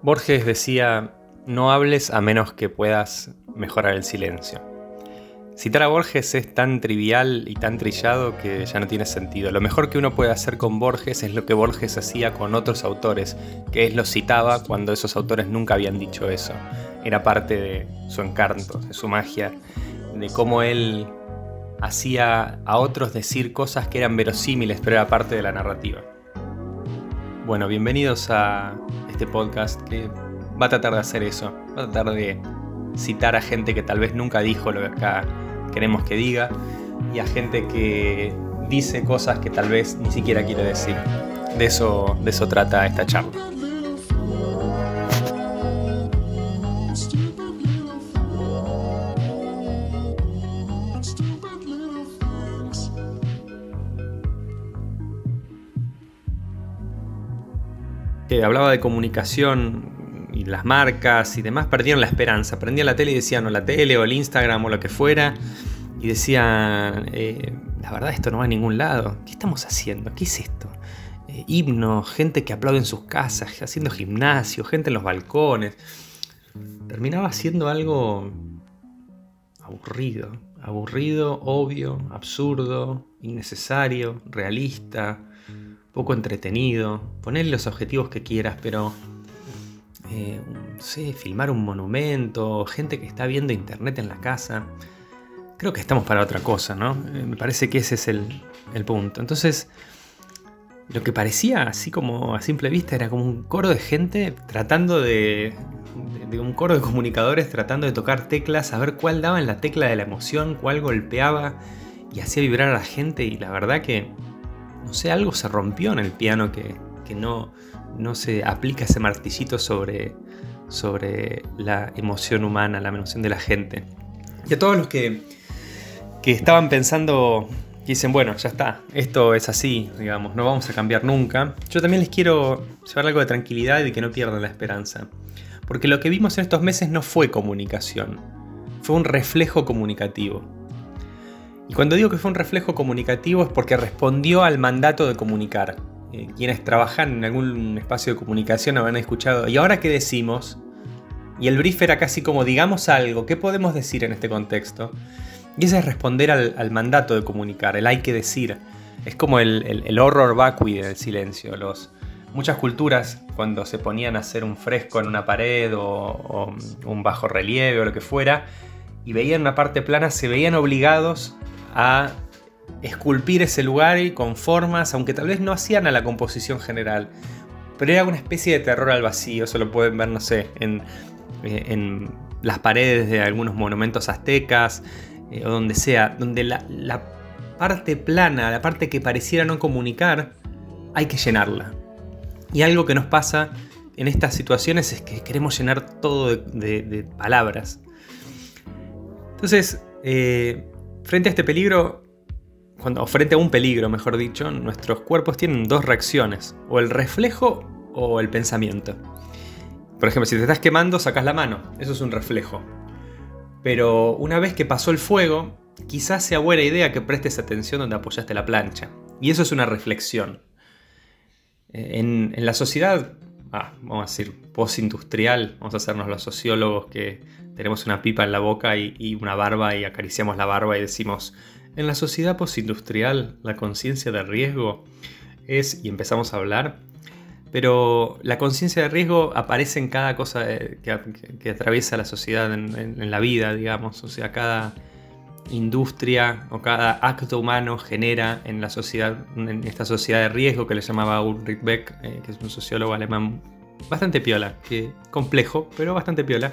Borges decía, no hables a menos que puedas mejorar el silencio. Citar a Borges es tan trivial y tan trillado que ya no tiene sentido. Lo mejor que uno puede hacer con Borges es lo que Borges hacía con otros autores, que es lo citaba cuando esos autores nunca habían dicho eso. Era parte de su encanto, de su magia, de cómo él hacía a otros decir cosas que eran verosímiles, pero era parte de la narrativa. Bueno, bienvenidos a este podcast que va a tratar de hacer eso, va a tratar de citar a gente que tal vez nunca dijo lo que acá queremos que diga y a gente que dice cosas que tal vez ni siquiera quiere decir. De eso, de eso trata esta charla. Que hablaba de comunicación y las marcas y demás perdieron la esperanza. Prendían la tele y decían o la tele o el Instagram o lo que fuera y decían, eh, la verdad esto no va a ningún lado. ¿Qué estamos haciendo? ¿Qué es esto? Eh, himnos, gente que aplaude en sus casas, haciendo gimnasio, gente en los balcones. Terminaba siendo algo aburrido, aburrido, obvio, absurdo, innecesario, realista, poco entretenido. Ponerle los objetivos que quieras, pero eh, sé, filmar un monumento, gente que está viendo internet en la casa. Creo que estamos para otra cosa, ¿no? Eh, me parece que ese es el, el, punto. Entonces, lo que parecía así como a simple vista era como un coro de gente tratando de, de, de un coro de comunicadores tratando de tocar teclas, a ver cuál daba en la tecla de la emoción, cuál golpeaba y hacía vibrar a la gente. Y la verdad que, no sé, algo se rompió en el piano que, que no, no se aplica ese martillito sobre, sobre la emoción humana, la emoción de la gente. Y a todos los que, que estaban pensando, que dicen, bueno, ya está, esto es así, digamos, no vamos a cambiar nunca, yo también les quiero llevar algo de tranquilidad y que no pierdan la esperanza. Porque lo que vimos en estos meses no fue comunicación, fue un reflejo comunicativo. Y cuando digo que fue un reflejo comunicativo es porque respondió al mandato de comunicar. Eh, quienes trabajan en algún espacio de comunicación habrán escuchado, ¿y ahora qué decimos? Y el brief era casi como, digamos algo, ¿qué podemos decir en este contexto? Y ese es responder al, mandato de comunicar, el hay que decir. Es como el horror vacui del silencio. Los, muchas culturas, cuando se ponían a hacer un fresco en una pared o, o un bajo relieve o lo que fuera, y veían una parte plana, se veían obligados a esculpir ese lugar y con formas, aunque tal vez no hacían a la composición general. Pero era una especie de terror al vacío, eso lo pueden ver, no sé, en, en las paredes de algunos monumentos aztecas, eh, o donde sea, donde la, la, parte plana, la parte que pareciera no comunicar, hay que llenarla. Y algo que nos pasa en estas situaciones es que queremos llenar todo de, de, de palabras. Entonces, eh, frente a este peligro, cuando, o frente a un peligro, mejor dicho, nuestros cuerpos tienen dos reacciones, o el reflejo o el pensamiento. Por ejemplo, si te estás quemando, sacas la mano, eso es un reflejo. Pero una vez que pasó el fuego, quizás sea buena idea que prestes atención donde apoyaste la plancha. Y eso es una reflexión. En, en la sociedad, ah, vamos a decir, postindustrial, vamos a hacernos los sociólogos que tenemos una pipa en la boca y, una barba y acariciamos la barba y decimos, en la sociedad postindustrial, la conciencia de riesgo es, y empezamos a hablar, pero la conciencia de riesgo aparece en cada cosa que, que, atraviesa la sociedad, en, la vida, digamos. O sea, cada industria o cada acto humano genera en la sociedad, en esta sociedad de riesgo que le llamaba Ulrich Beck, eh, que es un sociólogo alemán bastante piola, que complejo, pero bastante piola.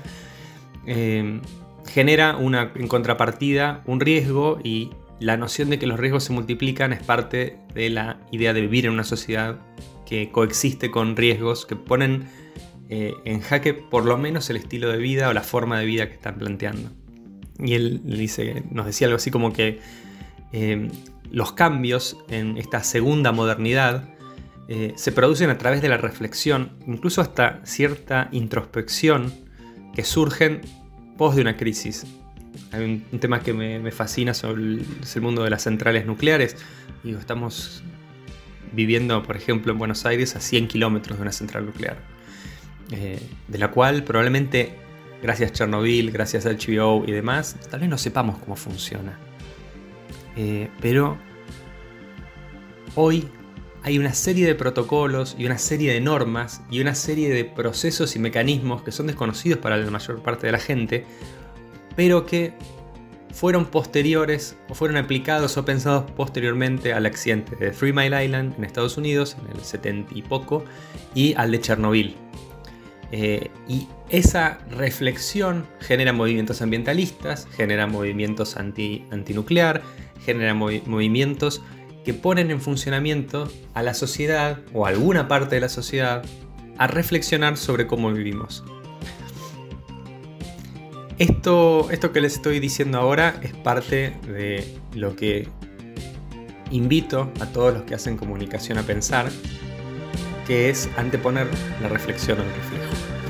Eh, genera una, en contrapartida un riesgo y la noción de que los riesgos se multiplican es parte de la idea de vivir en una sociedad que coexiste con riesgos que ponen eh, en jaque por lo menos el estilo de vida o la forma de vida que están planteando. Y él nos decía algo así como que eh, los cambios en esta segunda modernidad eh, se producen a través de la reflexión, incluso hasta cierta introspección que surgen pos de una crisis. Hay un, tema que me, fascina es el mundo de las centrales nucleares. Digo, estamos viviendo, por ejemplo, en Buenos Aires a 100 kilómetros de una central nuclear. eh, de la cual probablemente gracias Chernobyl, gracias HBO y demás, tal vez no sepamos cómo funciona. Eh, pero hoy hay una serie de protocolos y una serie de normas y una serie de procesos y mecanismos que son desconocidos para la mayor parte de la gente, pero que fueron posteriores o fueron aplicados o pensados posteriormente al accidente de Three Mile Island en Estados Unidos en el 70 y poco y al de Chernobyl. Eh, y esa reflexión genera movimientos ambientalistas, genera movimientos anti, antinuclear, genera movimientos que ponen en funcionamiento a la sociedad o a alguna parte de la sociedad a reflexionar sobre cómo vivimos. Esto, esto que les estoy diciendo ahora es parte de lo que invito a todos los que hacen comunicación a pensar, que es anteponer la reflexión al reflejo.